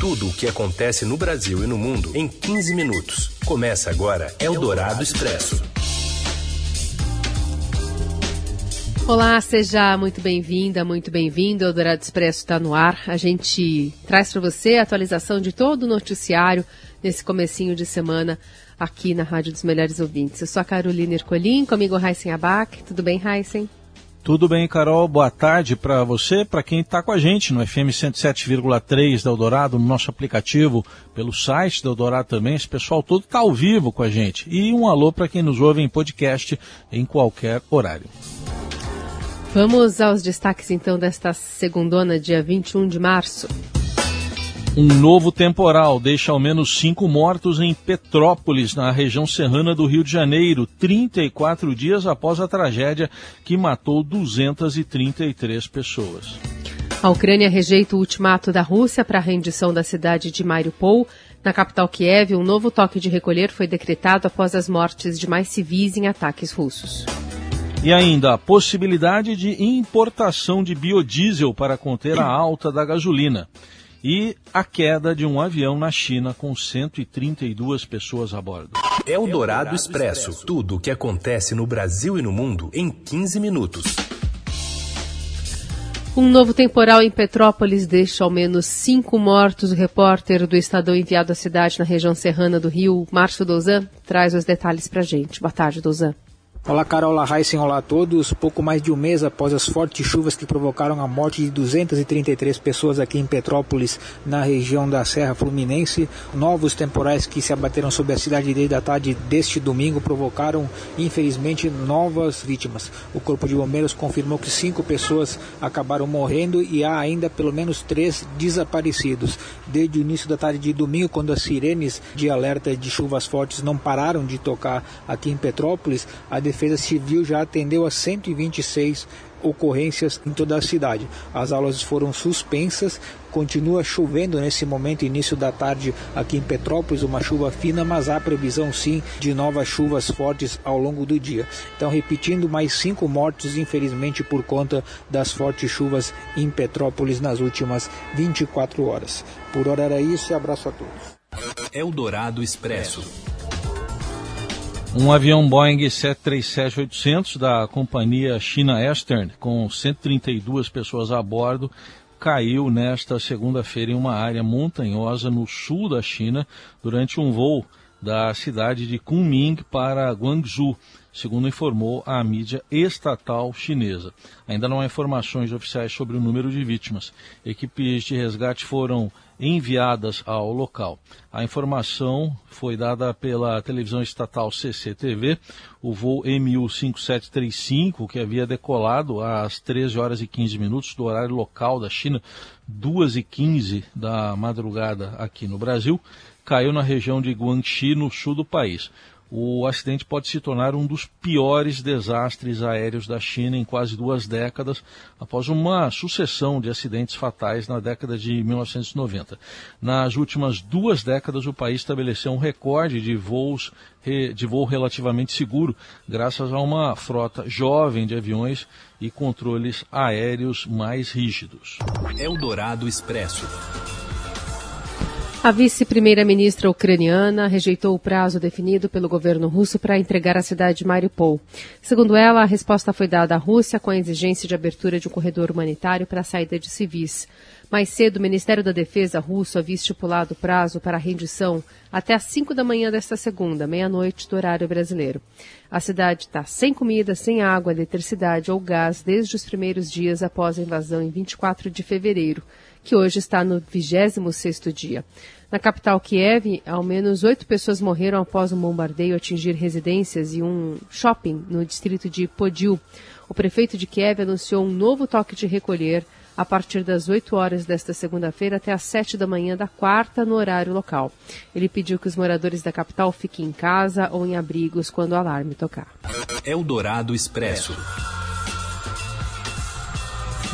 Tudo o que acontece no Brasil e no mundo em 15 minutos. Começa agora Eldorado Expresso. Olá, seja muito bem-vinda, muito bem-vindo. Eldorado Expresso está no ar. A gente traz para você a atualização de todo o noticiário nesse comecinho de semana aqui na Rádio dos Melhores Ouvintes. Eu sou a Carolina Ercolim, comigo Heisen Abac. Tudo bem, Heisen? Tudo bem, Carol? Boa tarde para você, para quem está com a gente no FM 107,3 da Eldorado, no nosso aplicativo, pelo site da Eldorado também. Esse pessoal todo está ao vivo com a gente. E um alô para quem nos ouve em podcast em qualquer horário. Vamos aos destaques então desta segundona, dia 21 de março. Um novo temporal deixa ao menos cinco mortos em Petrópolis, na região serrana do Rio de Janeiro, 34 dias após a tragédia que matou 233 pessoas. A Ucrânia rejeita o ultimato da Rússia para a rendição da cidade de Mariupol. Na capital Kiev, um novo toque de recolher foi decretado após as mortes de mais civis em ataques russos. E ainda a possibilidade de importação de biodiesel para conter a alta da gasolina e a queda de um avião na China com 132 pessoas a bordo. É o Dourado Expresso. Tudo o que acontece no Brasil e no mundo em 15 minutos. Um novo temporal em Petrópolis deixa ao menos cinco mortos. O repórter do Estadão enviado à cidade na região serrana do Rio, Márcio Dozan, traz os detalhes para gente. Boa tarde, Dozan. Olá Carol, olá Heisen, olá a todos. Pouco mais de um mês após as fortes chuvas que provocaram a morte de 233 pessoas aqui em Petrópolis, na região da Serra Fluminense, novos temporais que se abateram sobre a cidade desde a tarde deste domingo provocaram, infelizmente, novas vítimas. O Corpo de Bombeiros confirmou que cinco pessoas acabaram morrendo e há ainda pelo menos três desaparecidos. Desde o início da tarde de domingo, quando as sirenes de alerta de chuvas fortes não pararam de tocar aqui em Petrópolis, a Defesa Civil já atendeu a 126 ocorrências em toda a cidade. As aulas foram suspensas, continua chovendo nesse momento, início da tarde aqui em Petrópolis, uma chuva fina, mas há previsão sim de novas chuvas fortes ao longo do dia. Então, repetindo, mais cinco mortes, infelizmente, por conta das fortes chuvas em Petrópolis nas últimas 24 horas. Por hora era isso e abraço a todos. Eldorado Expresso. Um avião Boeing 737-800 da companhia China Eastern, com 132 pessoas a bordo, caiu nesta segunda-feira em uma área montanhosa no sul da China durante um voo da cidade de Kunming para Guangzhou, segundo informou a mídia estatal chinesa. Ainda não há informações oficiais sobre o número de vítimas. Equipes de resgate foram enviadas ao local. A informação foi dada pela televisão estatal CCTV. O voo MU5735, que havia decolado às 13 horas e 15 minutos do horário local da China, 2 e 15 da madrugada aqui no Brasil, caiu na região de Guangxi, no sul do país o acidente pode se tornar um dos piores desastres aéreos da China em quase duas décadas, após uma sucessão de acidentes fatais na década de 1990. Nas últimas duas décadas, o país estabeleceu um recorde de voos de voo relativamente seguro, graças a uma frota jovem de aviões e controles aéreos mais rígidos. Eldorado Expresso. A vice-primeira-ministra ucraniana rejeitou o prazo definido pelo governo russo para entregar a cidade de Mariupol. Segundo ela, a resposta foi dada à Rússia com a exigência de abertura de um corredor humanitário para a saída de civis. Mais cedo, o Ministério da Defesa russo havia estipulado o prazo para a rendição até às 5 da manhã desta segunda, meia-noite do horário brasileiro. A cidade está sem comida, sem água, eletricidade ou gás desde os primeiros dias após a invasão em 24 de fevereiro que hoje está no 26º dia. Na capital Kiev, ao menos oito pessoas morreram após um bombardeio atingir residências e um shopping no distrito de Podil. O prefeito de Kiev anunciou um novo toque de recolher a partir das 8 horas desta segunda-feira até às 7 da manhã da quarta no horário local. Ele pediu que os moradores da capital fiquem em casa ou em abrigos quando o alarme tocar. Eldorado Expresso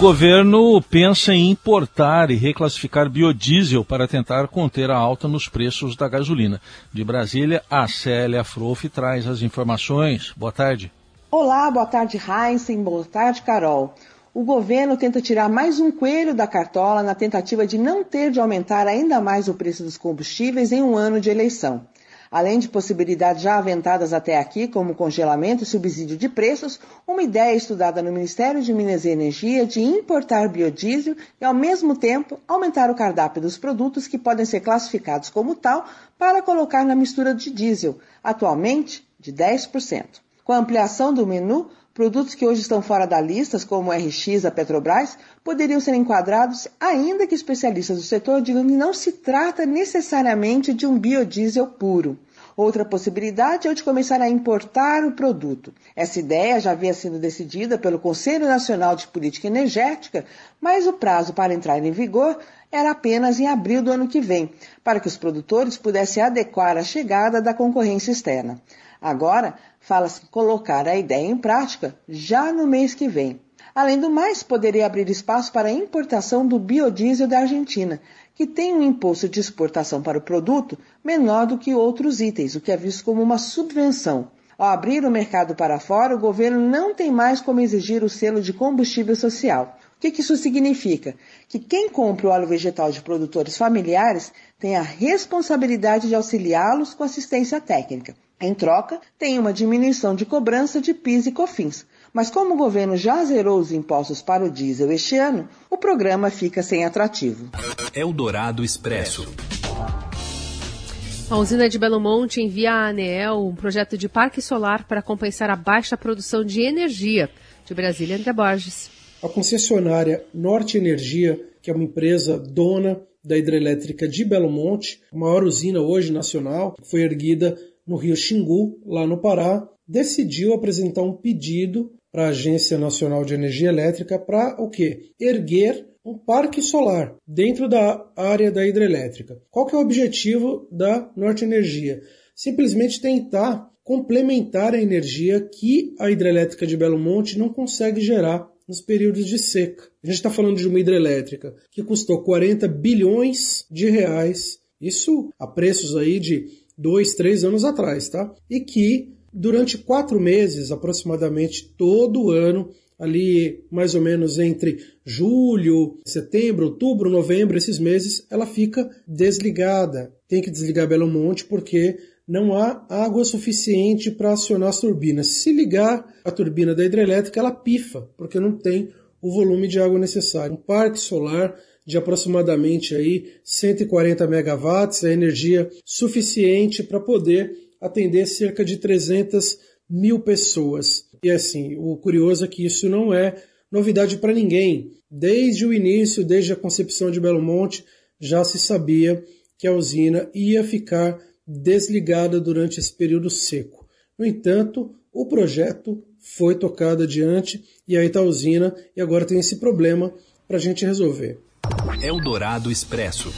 governo pensa em importar e reclassificar biodiesel para tentar conter a alta nos preços da gasolina. De Brasília, a Célia Froff traz as informações. Boa tarde. Olá, boa tarde, Heinzen. Boa tarde, Carol. o governo tenta tirar mais um coelho da cartola na tentativa de não ter de aumentar ainda mais o preço dos combustíveis em um ano de eleição. Além de possibilidades já aventadas até aqui, como congelamento e subsídio de preços, uma ideia estudada no Ministério de Minas e Energia de importar biodiesel e, ao mesmo tempo, aumentar o cardápio dos produtos que podem ser classificados como tal para colocar na mistura de diesel, atualmente de 10%. Com a ampliação do menu, Produtos que hoje estão fora da lista, como o RX da Petrobras, poderiam ser enquadrados, ainda que especialistas do setor digam que não se trata necessariamente de um biodiesel puro. Outra possibilidade é o de começar a importar o produto. Essa ideia já havia sido decidida pelo Conselho Nacional de Política Energética, mas o prazo para entrar em vigor era apenas em abril do ano que vem, para que os produtores pudessem adequar a chegada da concorrência externa. Agora, fala-se colocar a ideia em prática já no mês que vem. Além do mais, poderia abrir espaço para a importação do biodiesel da Argentina, que tem um imposto de exportação para o produto menor do que outros itens, o que é visto como uma subvenção. Ao abrir o mercado para fora, o governo não tem mais como exigir o selo de combustível social. O que, que isso significa? Que quem compra o óleo vegetal de produtores familiares tem a responsabilidade de auxiliá-los com assistência técnica. Em troca, tem uma diminuição de cobrança de PIS e COFINS. Mas como o governo já zerou os impostos para o diesel este ano, o programa fica sem atrativo. Eldorado Expresso. A usina de Belo Monte envia à ANEEL um projeto de parque solar para compensar a baixa produção de energia. De Brasília, André Borges. A concessionária Norte Energia, que é uma empresa dona da hidrelétrica de Belo Monte, a maior usina hoje nacional, foi erguida no Rio Xingu, lá no Pará, decidiu apresentar um pedido para a Agência Nacional de Energia Elétrica para o quê? Erguer um parque solar dentro da área da hidrelétrica. Qual que é o objetivo da Norte Energia? Simplesmente tentar complementar a energia que a hidrelétrica de Belo Monte não consegue gerar nos períodos de seca. A gente está falando de uma hidrelétrica que custou 40 bilhões de reais, isso a preços aí de dois, três anos atrás, tá? E que durante quatro meses, aproximadamente todo ano, ali mais ou menos entre julho, setembro, outubro, novembro, esses meses, ela fica desligada. Tem que desligar Belo Monte porque não há água suficiente para acionar as turbinas. Se ligar a turbina da hidrelétrica, ela pifa, porque não tem o volume de água necessário. Um parque solar de aproximadamente aí 140 megawatts, é energia suficiente para poder atender cerca de 300 mil pessoas. E assim, o curioso é que isso não é novidade para ninguém. Desde o início, desde a concepção de Belo Monte, já se sabia que a usina ia ficar desligada durante esse período seco. No entanto, o projeto foi tocado adiante e aí está a usina e agora tem esse problema para a gente resolver. Eldorado Expresso.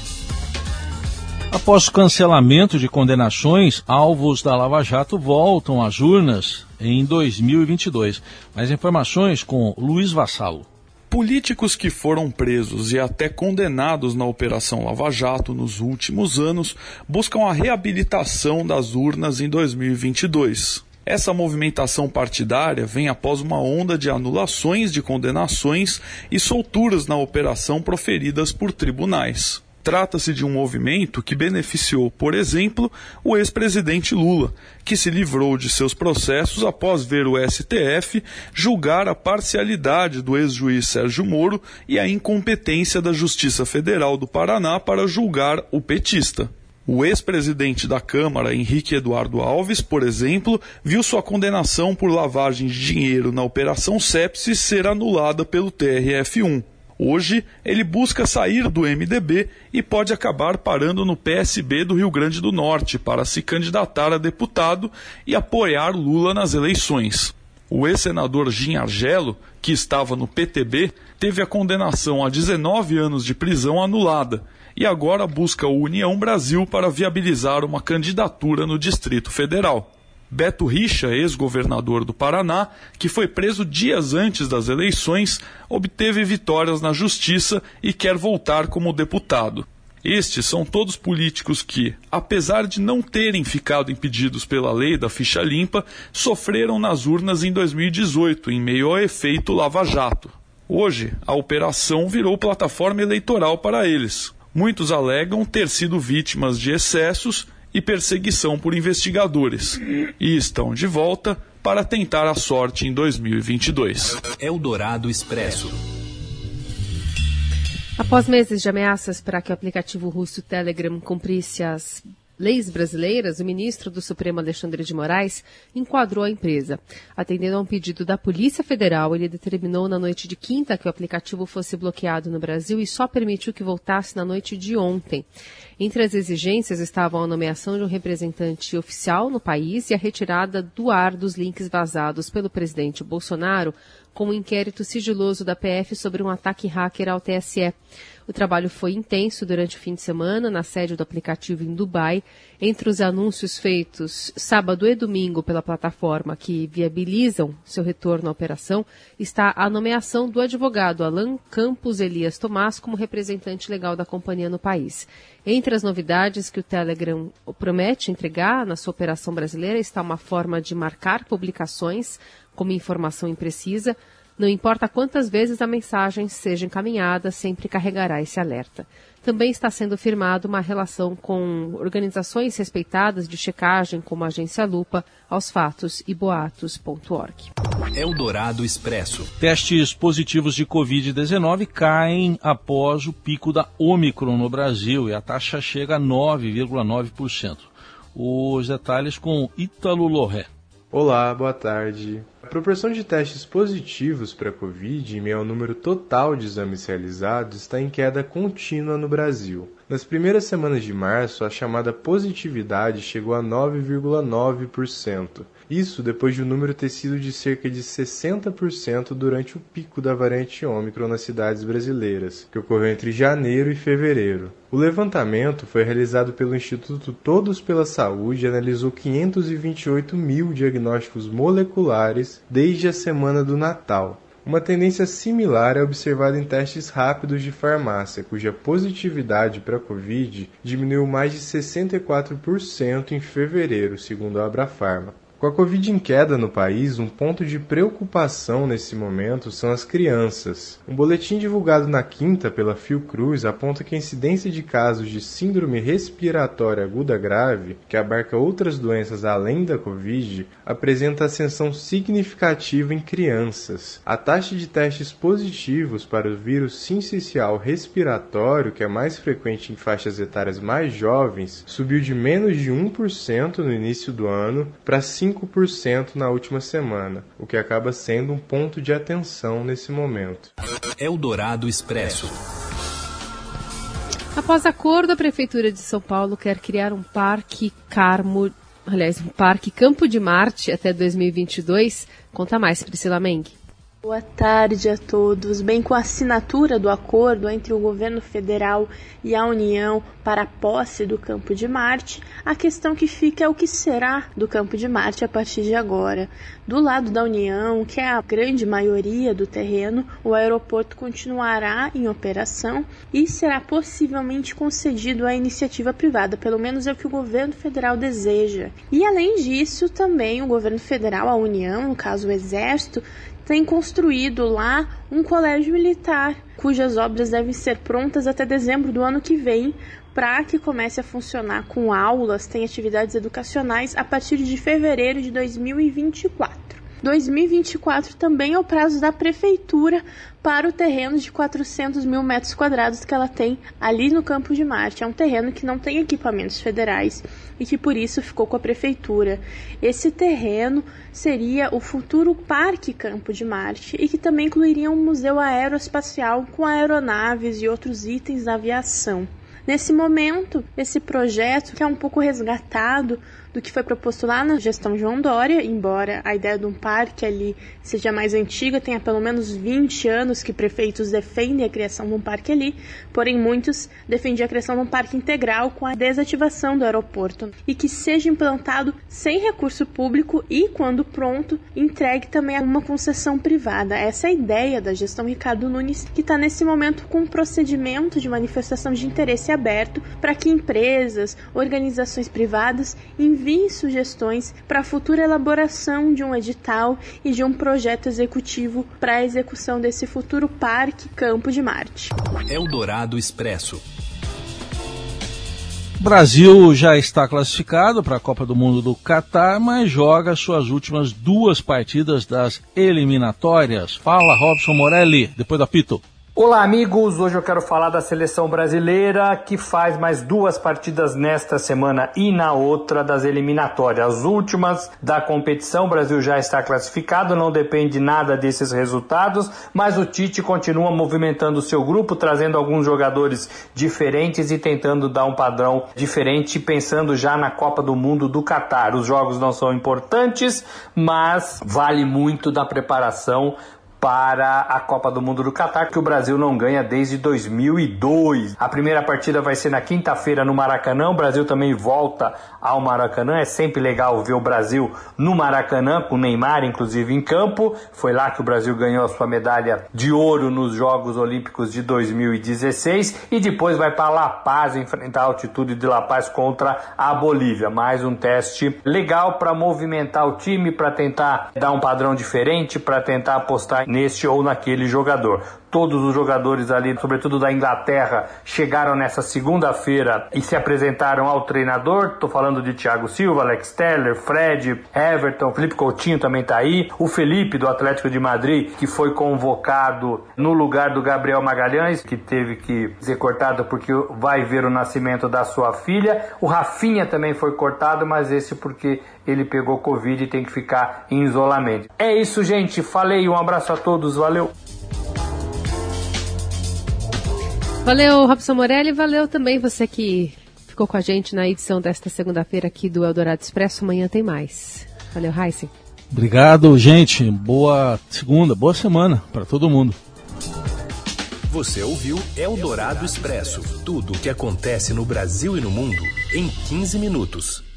Após o cancelamento de condenações, alvos da Lava Jato voltam às urnas em 2022. Mais informações com Luiz Vassalo. Políticos que foram presos e até condenados na Operação Lava Jato nos últimos anos buscam a reabilitação das urnas em 2022. Essa movimentação partidária vem após uma onda de anulações de condenações e solturas na operação proferidas por tribunais. Trata-se de um movimento que beneficiou, por exemplo, o ex-presidente Lula, que se livrou de seus processos após ver o STF julgar a parcialidade do ex-juiz Sérgio Moro e a incompetência da Justiça Federal do Paraná para julgar o petista. O ex-presidente da Câmara, Henrique Eduardo Alves, por exemplo, viu sua condenação por lavagem de dinheiro na Operação Sepsis ser anulada pelo TRF1. Hoje, ele busca sair do MDB e pode acabar parando no PSB do Rio Grande do Norte para se candidatar a deputado e apoiar Lula nas eleições. O ex-senador Jim Argelo, que estava no PTB, teve a condenação a 19 anos de prisão anulada e agora busca o União Brasil para viabilizar uma candidatura no Distrito Federal. Beto Richa, ex-governador do Paraná, que foi preso dias antes das eleições, obteve vitórias na justiça e quer voltar como deputado. Estes são todos políticos que, apesar de não terem ficado impedidos pela lei da ficha limpa, sofreram nas urnas em 2018, em meio ao efeito Lava Jato. Hoje, a operação virou plataforma eleitoral para eles. Muitos alegam ter sido vítimas de excessos e perseguição por investigadores e estão de volta para tentar a sorte em 2022. Eldorado Expresso. Após meses de ameaças para que o aplicativo russo Telegram cumprisse as leis brasileiras, o ministro do Supremo Alexandre de Moraes enquadrou a empresa. Atendendo a um pedido da Polícia Federal, ele determinou na noite de quinta que o aplicativo fosse bloqueado no Brasil e só permitiu que voltasse na noite de ontem. Entre as exigências estavam a nomeação de um representante oficial no país e a retirada do ar dos links vazados pelo presidente Bolsonaro com um inquérito sigiloso da PF sobre um ataque hacker ao TSE. O trabalho foi intenso durante o fim de semana na sede do aplicativo em Dubai. Entre os anúncios feitos sábado e domingo pela plataforma que viabilizam seu retorno à operação está a nomeação do advogado Alan Campos Elias Tomás como representante legal da companhia no país. Entre as novidades que o Telegram promete entregar na sua operação brasileira está uma forma de marcar publicações como informação imprecisa, não importa quantas vezes a mensagem seja encaminhada, sempre carregará esse alerta. Também está sendo firmada uma relação com organizações respeitadas de checagem, como a Agência Lupa, aos fatos e boatos.org. Eldorado Expresso. Testes positivos de Covid-19 caem após o pico da Omicron no Brasil e a taxa chega a 9,9%. Os detalhes com Ítalo Lorré. Olá, boa tarde. A proporção de testes positivos para Covid em meio ao número total de exames realizados está em queda contínua no Brasil. Nas primeiras semanas de março, a chamada positividade chegou a 9,9%. Isso depois de o número ter sido de cerca de 60% durante o pico da variante Ômicron nas cidades brasileiras, que ocorreu entre janeiro e fevereiro. O levantamento foi realizado pelo Instituto Todos pela Saúde e analisou 528 mil diagnósticos moleculares desde a semana do Natal. Uma tendência similar é observada em testes rápidos de farmácia, cuja positividade para a Covid diminuiu mais de 64% em fevereiro, segundo a Abrafarma. Com a Covid em queda no país, um ponto de preocupação nesse momento são as crianças. Um boletim divulgado na quinta pela Fiocruz aponta que a incidência de casos de síndrome respiratória aguda grave, que abarca outras doenças além da Covid, apresenta ascensão significativa em crianças. A taxa de testes positivos para o vírus sincicial respiratório, que é mais frequente em faixas etárias mais jovens, subiu de menos de 1% no início do ano para 5 5% na última semana, o que acaba sendo um ponto de atenção nesse momento. Eldorado Expresso. Após acordo, a Prefeitura de São Paulo quer criar um parque Carmo, aliás, um parque Campo de Marte até 2022. Conta mais, Priscila Meng. Boa tarde a todos. Bem, com a assinatura do acordo entre o governo federal e a União para a posse do Campo de Marte, a questão que fica é o que será do Campo de Marte a partir de agora. Do lado da União, que é a grande maioria do terreno, o aeroporto continuará em operação e será possivelmente concedido à iniciativa privada, pelo menos é o que o governo federal deseja. E além disso, também o governo federal, a União, no caso o Exército, tem construído lá um colégio militar, cujas obras devem ser prontas até dezembro do ano que vem, para que comece a funcionar com aulas, tem atividades educacionais a partir de fevereiro de 2024. 2024 também é o prazo da prefeitura para o terreno de 400 mil metros quadrados que ela tem ali no Campo de Marte. É um terreno que não tem equipamentos federais e que por isso ficou com a prefeitura. Esse terreno seria o futuro Parque Campo de Marte e que também incluiria um museu aeroespacial com aeronaves e outros itens da aviação. Nesse momento, esse projeto, que é um pouco resgatado do que foi proposto lá na gestão João Dória, embora a ideia de um parque ali seja mais antiga, tenha pelo menos 20 anos que prefeitos defendem a criação de um parque ali, porém muitos defendiam a criação de um parque integral com a desativação do aeroporto e que seja implantado sem recurso público e, quando pronto, entregue também a uma concessão privada. Essa é a ideia da gestão Ricardo Nunes, que está nesse momento com um procedimento de manifestação de interesse aberto para que empresas, organizações privadas sugestões para a futura elaboração de um edital e de um projeto executivo para a execução desse futuro parque Campo de Marte. Eldorado Expresso. Brasil já está classificado para a Copa do Mundo do Catar, mas joga suas últimas duas partidas das eliminatórias. Fala, Robson Morelli, depois do apito. Olá, amigos. Hoje eu quero falar da seleção brasileira que faz mais duas partidas nesta semana e na outra das eliminatórias. As últimas da competição, o Brasil já está classificado, não depende nada desses resultados, mas o Tite continua movimentando o seu grupo, trazendo alguns jogadores diferentes e tentando dar um padrão diferente, pensando já na Copa do Mundo do Catar. Os jogos não são importantes, mas vale muito da preparação para a Copa do Mundo do Catar, que o Brasil não ganha desde 2002. A primeira partida vai ser na quinta-feira no Maracanã. O Brasil também volta ao Maracanã. É sempre legal ver o Brasil no Maracanã, com o Neymar, inclusive, em campo. Foi lá que o Brasil ganhou a sua medalha de ouro nos Jogos Olímpicos de 2016 e depois vai para La Paz enfrentar a altitude de La Paz contra a Bolívia. Mais um teste legal para movimentar o time, para tentar dar um padrão diferente, para tentar apostar neste ou naquele jogador. Todos os jogadores ali, sobretudo da Inglaterra, chegaram nessa segunda-feira e se apresentaram ao treinador. Estou falando de Thiago Silva, Alex Teller, Fred, Everton, Felipe Coutinho também está aí. O Felipe do Atlético de Madrid, que foi convocado no lugar do Gabriel Magalhães, que teve que ser cortado porque vai ver o nascimento da sua filha. O Rafinha também foi cortado, mas esse porque ele pegou Covid e tem que ficar em isolamento. É isso, gente. Falei, um abraço a todos, valeu! Valeu, Robson Morelli, valeu também você que ficou com a gente na edição desta segunda-feira aqui do Eldorado Expresso. Amanhã tem mais. Valeu, Heisen. Obrigado, gente. Boa segunda, boa semana para todo mundo. Você ouviu Eldorado Expresso tudo o que acontece no Brasil e no mundo em 15 minutos.